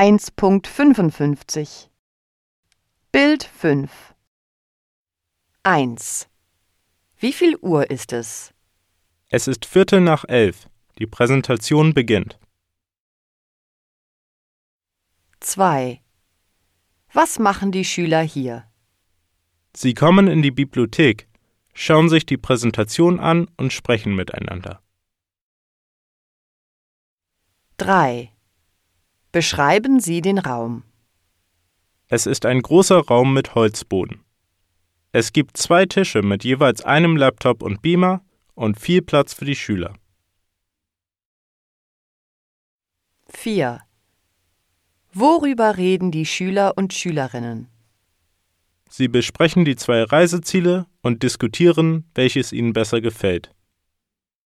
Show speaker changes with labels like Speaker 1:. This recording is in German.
Speaker 1: 1.55 Bild 5 1. Wie viel Uhr ist es?
Speaker 2: Es ist Viertel nach elf. Die Präsentation beginnt.
Speaker 1: 2. Was machen die Schüler hier?
Speaker 2: Sie kommen in die Bibliothek, schauen sich die Präsentation an und sprechen miteinander.
Speaker 1: 3. Beschreiben Sie den Raum.
Speaker 2: Es ist ein großer Raum mit Holzboden. Es gibt zwei Tische mit jeweils einem Laptop und Beamer und viel Platz für die Schüler.
Speaker 1: 4. Worüber reden die Schüler und Schülerinnen?
Speaker 2: Sie besprechen die zwei Reiseziele und diskutieren, welches ihnen besser gefällt.